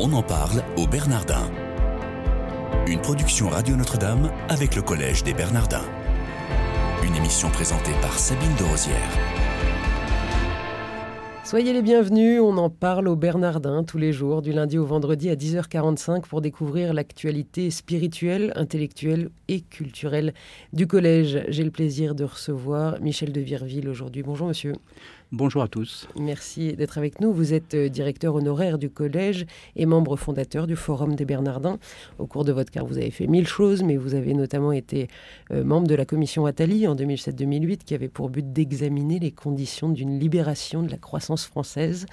On en parle au Bernardin. Une production Radio Notre-Dame avec le Collège des Bernardins. Une émission présentée par Sabine de Rosière. Soyez les bienvenus, on en parle au Bernardin tous les jours, du lundi au vendredi à 10h45 pour découvrir l'actualité spirituelle, intellectuelle et culturelle du collège. J'ai le plaisir de recevoir Michel de Virville aujourd'hui. Bonjour monsieur. Bonjour à tous. Merci d'être avec nous. Vous êtes euh, directeur honoraire du collège et membre fondateur du Forum des Bernardins. Au cours de votre carrière, vous avez fait mille choses, mais vous avez notamment été euh, membre de la commission Attali en 2007-2008 qui avait pour but d'examiner les conditions d'une libération de la croissance française.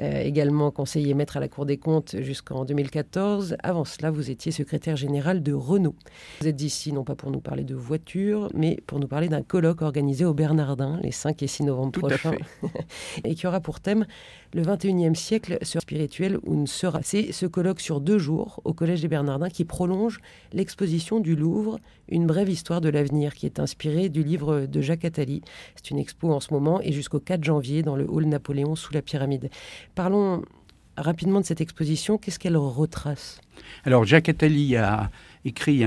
Euh, également conseiller maître à la Cour des comptes jusqu'en 2014. Avant cela, vous étiez secrétaire général de Renault. Vous êtes ici non pas pour nous parler de voitures, mais pour nous parler d'un colloque organisé au Bernardin les 5 et 6 novembre Tout prochains. À fait. et qui aura pour thème le 21e siècle sur spirituel où ne sera. C'est ce colloque sur deux jours au Collège des Bernardins qui prolonge l'exposition du Louvre, une brève histoire de l'avenir, qui est inspirée du livre de Jacques Attali. C'est une expo en ce moment et jusqu'au 4 janvier dans le hall Napoléon sous la pyramide. Parlons rapidement de cette exposition. Qu'est-ce qu'elle retrace? Alors Jacques Attali a écrit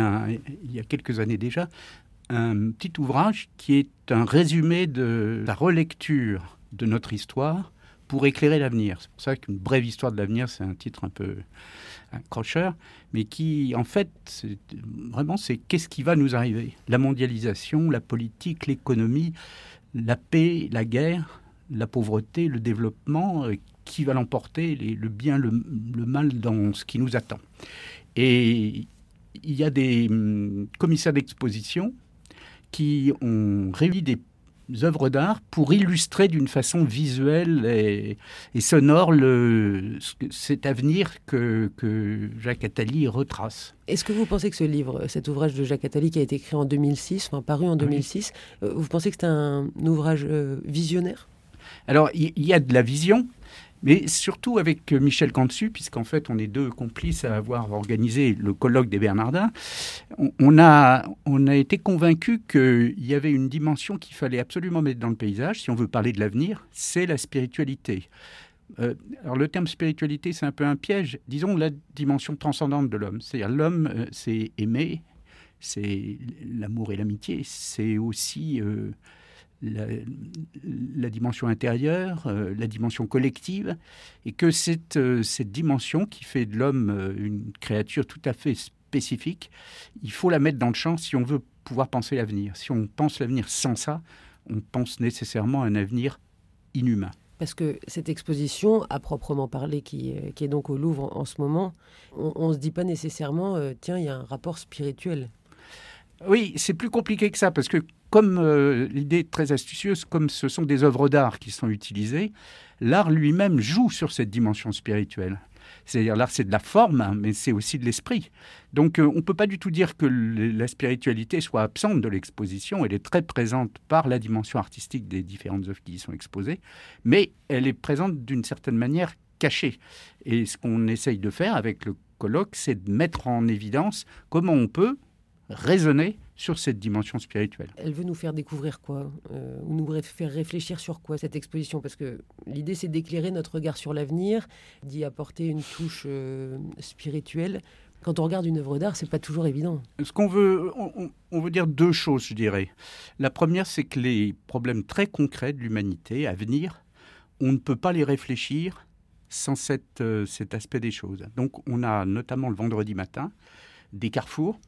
il y a quelques années déjà un petit ouvrage qui est un résumé de la relecture de notre histoire pour éclairer l'avenir. C'est pour ça qu'une brève histoire de l'avenir, c'est un titre un peu accrocheur, mais qui, en fait, vraiment, c'est qu'est-ce qui va nous arriver? La mondialisation, la politique, l'économie, la paix, la guerre, la pauvreté, le développement, euh, qui va l'emporter, le bien, le, mal dans ce qui nous attend. Et il y a des hum, commissaires d'exposition qui ont réuni des œuvres d'art pour illustrer d'une façon visuelle et, et sonore le, cet avenir que, que, Jacques Attali retrace. Est-ce que vous pensez que ce livre, cet ouvrage de Jacques Attali qui a été écrit en 2006, enfin paru en 2006, oui. vous pensez que c'est un ouvrage visionnaire? Alors, il y, y, a de la vision, mais surtout avec Michel Cantu, puisqu'en fait on est deux complices à avoir organisé le colloque des Bernardins, on, a, on a été convaincus qu'il y avait une dimension qu'il fallait absolument mettre dans le paysage, si on veut parler de l'avenir, c'est la spiritualité. Euh, alors le terme spiritualité, c'est un peu un piège. Disons la dimension transcendante de l'homme. C'est-à-dire l'homme, euh, c'est aimer, c'est l'amour et l'amitié, c'est aussi... Euh, la, dimension intérieure, euh, la dimension collective, et que cette, euh, cette dimension qui fait de l'homme euh, une créature tout à fait spécifique, il faut la mettre dans le champ si on veut pouvoir penser l'avenir. Si on pense l'avenir sans ça, on pense nécessairement à un avenir inhumain. Parce que cette exposition, à proprement parler, qui, est donc au Louvre en, en ce moment, on ne se dit pas nécessairement, tiens, il y a un rapport spirituel. Oui, c'est plus compliqué que ça, parce que comme euh, l'idée est très astucieuse, comme ce sont des œuvres d'art qui sont utilisées, l'art lui-même joue sur cette dimension spirituelle. C'est-à-dire l'art, c'est de la forme, hein, mais c'est aussi de l'esprit. Donc euh, on ne peut pas du tout dire que la spiritualité soit absente de l'exposition. Elle est très présente par la dimension artistique des différentes œuvres qui y sont exposées, mais elle est présente d'une certaine manière cachée. Et ce qu'on essaye de faire avec le colloque, c'est de mettre en évidence comment on peut raisonner sur cette dimension spirituelle. Elle veut nous faire découvrir quoi euh, Ou nous faire réfléchir sur quoi cette exposition? Parce que l'idée c'est d'éclairer notre regard sur l'avenir, d'y apporter une touche euh, spirituelle. Quand on regarde une œuvre d'art, c'est pas toujours évident. Ce qu'on veut, on, on, veut dire deux choses, je dirais. La première, c'est que les problèmes très concrets de l'humanité à venir, on ne peut pas les réfléchir sans cette, euh, cet aspect des choses. Donc, on a notamment le vendredi matin des carrefours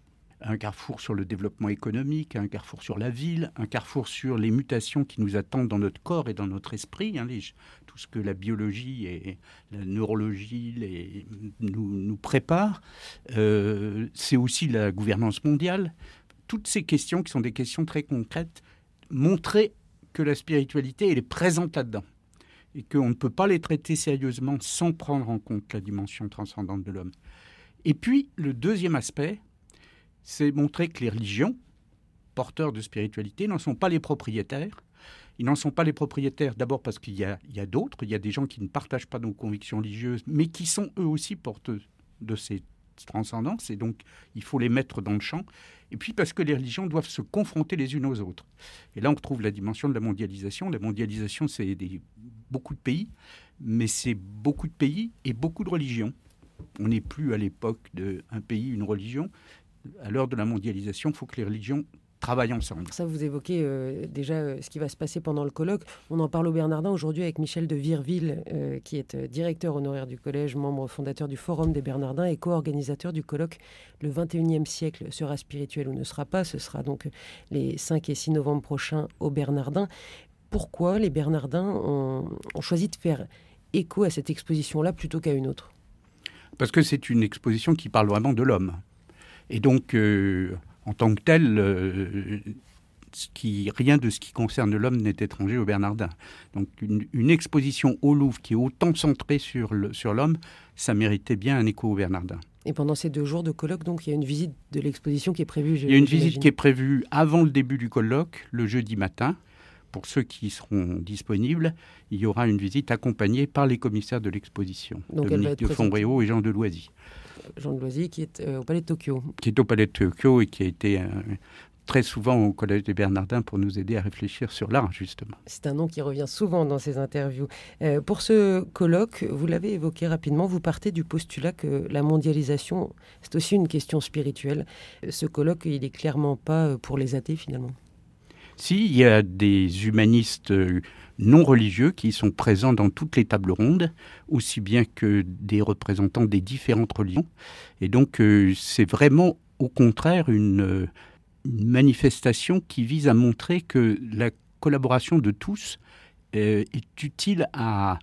un carrefour sur le développement économique, un carrefour sur la ville, un carrefour sur les mutations qui nous attendent dans notre corps et dans notre esprit, hein, tout ce que la biologie et la neurologie nous, nous préparent. Euh, c'est aussi la gouvernance mondiale. Toutes ces questions qui sont des questions très concrètes, montrer que la spiritualité, elle est présente là-dedans et qu'on ne peut pas les traiter sérieusement sans prendre en compte la dimension transcendante de l'homme. Et puis, le deuxième aspect, c'est montrer que les religions, porteurs de spiritualité, n'en sont pas les propriétaires. Ils n'en sont pas les propriétaires d'abord parce qu'il y a, d'autres, il y a des gens qui ne partagent pas nos convictions religieuses, mais qui sont eux aussi porteurs de ces transcendances, et donc il faut les mettre dans le champ. Et puis parce que les religions doivent se confronter les unes aux autres. Et là, on retrouve la dimension de la mondialisation. La mondialisation, c'est beaucoup de pays, mais c'est beaucoup de pays et beaucoup de religions. On n'est plus à l'époque d'un pays, une religion. À l'heure de la mondialisation, il faut que les religions travaillent ensemble. Ça, vous évoquez euh, déjà euh, ce qui va se passer pendant le colloque. On en parle au Bernardin aujourd'hui avec Michel de Virville, euh, qui est directeur honoraire du collège, membre fondateur du Forum des Bernardins et co-organisateur du colloque Le 21e siècle sera spirituel ou ne sera pas. Ce sera donc les 5 et 6 novembre prochains au Bernardin. Pourquoi les Bernardins ont, ont choisi de faire écho à cette exposition-là plutôt qu'à une autre? Parce que c'est une exposition qui parle vraiment de l'homme. Et donc, en tant que tel, euh, qui, rien de ce qui concerne l'homme n'est étranger au Bernardin. Donc une, exposition au Louvre qui est autant centrée sur l'homme, sur ça méritait bien un écho au Bernardin. Et pendant ces deux jours de colloque, donc, il y a une visite de l'exposition qui est prévue. Il y a une visite qui est prévue avant le début du colloque, le jeudi matin. Pour ceux qui seront disponibles, il y aura une visite accompagnée par les commissaires de l'exposition, Dominique de Fombréau et Jean de Loisy. Jean de Loisy, qui est euh, au Palais de Tokyo. Qui est au Palais de Tokyo et qui a été euh, très souvent au Collège des Bernardins pour nous aider à réfléchir sur l'art, justement. C'est un nom qui revient souvent dans ces interviews. Euh, pour ce colloque, vous l'avez évoqué rapidement, vous partez du postulat que la mondialisation, c'est aussi une question spirituelle. Ce colloque, il n'est clairement pas pour les athées, finalement. Si, il y a des humanistes non religieux qui sont présents dans toutes les tables rondes, aussi bien que des représentants des différentes religions. Et donc euh, c'est vraiment au contraire une, manifestation qui vise à montrer que la collaboration de tous euh, est utile à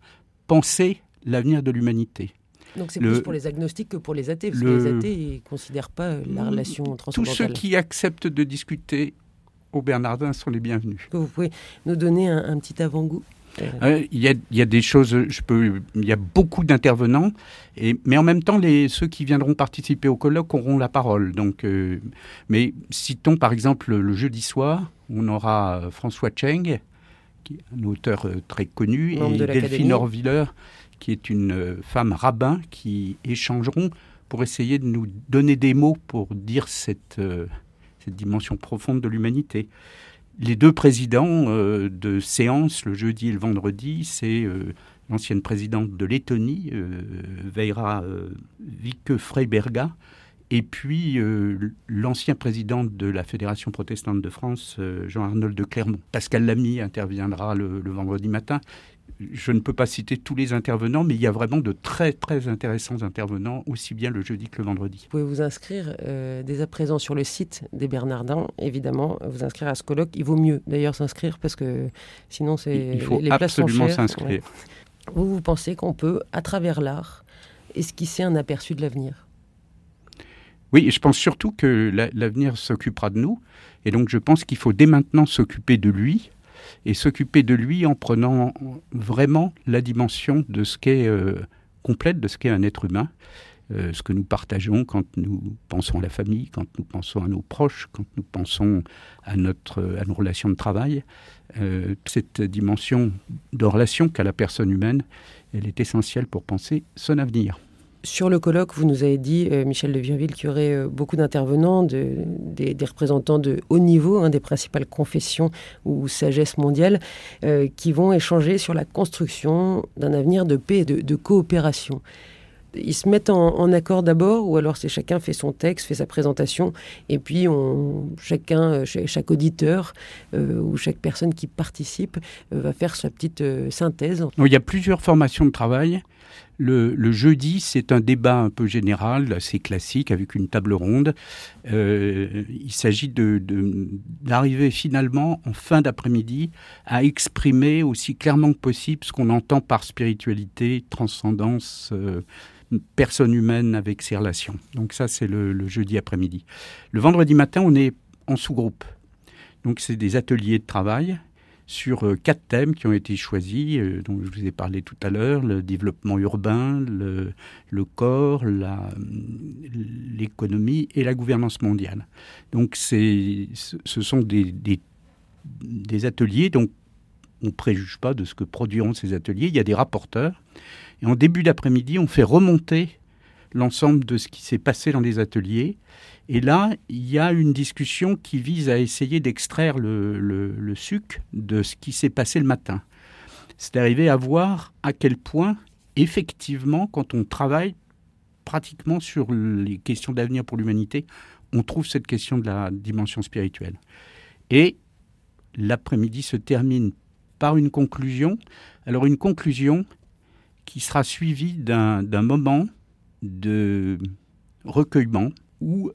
penser l'avenir de l'humanité. Donc c'est plus pour les agnostiques que pour les athées, parce que les athées ne considèrent pas la relation transcendantale. Tous ceux qui acceptent de discuter aux Bernardins sont les bienvenus. Vous pouvez nous donner un, petit avant-goût euh, il, y a, il y, a, des choses, je peux, il y a beaucoup d'intervenants, mais en même temps, les, ceux qui viendront participer au colloque auront la parole. Donc, euh, mais citons par exemple le jeudi soir, on aura euh, François Cheng, qui est un auteur très connu, et Delphine Orviller, qui est une femme rabbin, qui échangeront pour essayer de nous donner des mots pour dire cette dimension profonde de l'humanité. Les deux présidents euh, de séance, le jeudi et le vendredi, c'est euh, l'ancienne présidente de Lettonie, euh, Veira Vike Freiberga, et puis l'ancien président de la Fédération protestante de France, Jean-Arnold de Clermont. Pascal Lamy interviendra le, vendredi matin je ne peux pas citer tous les intervenants, mais il y a vraiment de très très intéressants intervenants, aussi bien le jeudi que le vendredi. Vous pouvez vous inscrire euh, dès à présent sur le site des Bernardins, évidemment, vous inscrire à ce colloque. Il vaut mieux d'ailleurs s'inscrire parce que sinon c'est il faut les absolument s'inscrire. Vous vous pensez qu'on peut, à travers l'art, esquisser un aperçu de l'avenir? Oui, je pense surtout que l'avenir s'occupera de nous. Et donc, je pense qu'il faut dès maintenant s'occuper de lui et s'occuper de lui en prenant vraiment la dimension de ce qu'est euh, complète de ce qu'est un être humain, euh, ce que nous partageons quand nous pensons à la famille, quand nous pensons à nos proches, quand nous pensons à notre à nos relations de travail. Euh, cette dimension de relation qu'a la personne humaine, elle est essentielle pour penser son avenir. Sur le colloque, vous nous avez dit, euh, Michel de Virville, qu'il y aurait euh, beaucoup d'intervenants, des, représentants de haut niveau, hein, des principales confessions ou sagesse mondiale, euh, qui vont échanger sur la construction d'un avenir de paix et de, coopération. Ils se mettent en, accord d'abord, ou alors c'est chacun fait son texte, fait sa présentation, et puis on, chacun, chaque auditeur ou chaque personne qui participe va faire sa petite synthèse. Il y a plusieurs formations de travail. Le, jeudi, c'est un débat un peu général, assez classique, avec une table ronde. Euh, il s'agit d'arriver finalement, en fin d'après-midi, à exprimer aussi clairement que possible ce qu'on entend par spiritualité, transcendance, euh, personne humaine avec ses relations. Donc ça, c'est le jeudi après-midi. Le vendredi matin, on est en sous-groupe. Donc c'est des ateliers de travail sur euh, quatre thèmes qui ont été choisis, euh, dont je vous ai parlé tout à l'heure, le développement urbain, le, corps, l'économie et la gouvernance mondiale. Donc ce sont des, des, ateliers, donc on ne préjuge pas de ce que produiront ces ateliers, il y a des rapporteurs, et en début d'après-midi, on fait remonter l'ensemble de ce qui s'est passé dans les ateliers, et là, il y a une discussion qui vise à essayer d'extraire le, le, suc de ce qui s'est passé le matin. C'est d'arriver à voir à quel point, effectivement, quand on travaille pratiquement sur les questions d'avenir pour l'humanité, on trouve cette question de la dimension spirituelle. Et l'après-midi se termine par une conclusion. Alors une conclusion qui sera suivie d'un moment de recueillement où,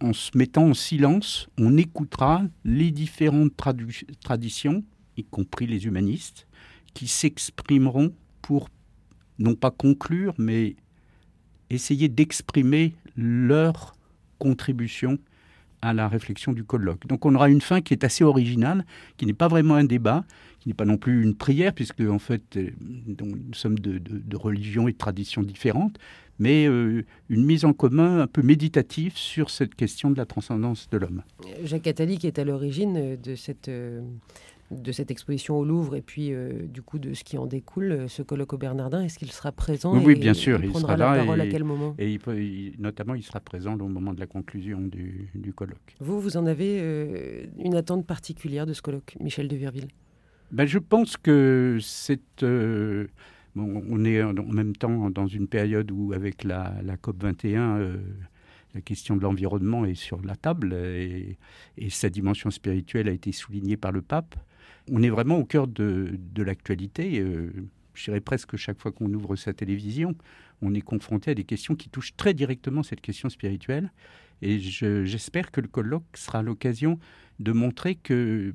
en se mettant en silence, on écoutera les différentes traditions, y compris les humanistes, qui s'exprimeront pour non pas conclure, mais essayer d'exprimer leur contribution à la réflexion du colloque. Donc on aura une fin qui est assez originale, qui n'est pas vraiment un débat, qui n'est pas non plus une prière, puisque en fait euh, nous sommes de, religions et de traditions différentes, mais euh, une mise en commun un peu méditative sur cette question de la transcendance de l'homme. Jacques Attali, qui est à l'origine de cette euh, de cette exposition au Louvre et puis euh, du coup de ce qui en découle, euh, ce colloque au Bernardin, est-ce qu'il sera présent Oui, bien sûr, il, sera là. La parole à quel moment Et il notamment, il sera présent au moment de la conclusion du, colloque. Vous, vous en avez euh, une attente particulière de ce colloque, Michel de Virville? Ben, Je pense que c'est... On est en même temps dans une période où, avec la, COP 21, la question de l'environnement est sur la table et, et, sa dimension spirituelle a été soulignée par le pape on est vraiment au cœur de, l'actualité. Euh, je dirais presque chaque fois qu'on ouvre sa télévision, on est confronté à des questions qui touchent très directement cette question spirituelle. Et j'espère que le colloque sera l'occasion de montrer que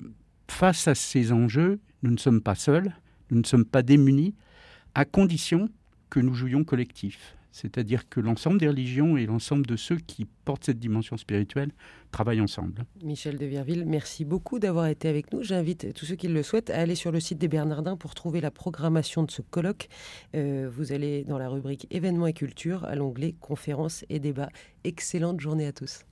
face à ces enjeux, nous ne sommes pas seuls, nous ne sommes pas démunis, à condition que nous jouions collectif. C'est-à-dire que l'ensemble des religions et l'ensemble de ceux qui portent cette dimension spirituelle travaillent ensemble. Michel de Virville, merci beaucoup d'avoir été avec nous. J'invite tous ceux qui le souhaitent à aller sur le site des Bernardins pour trouver la programmation de ce colloque. Euh, vous allez dans la rubrique événements et culture à l'onglet conférences et débats. Excellente journée à tous.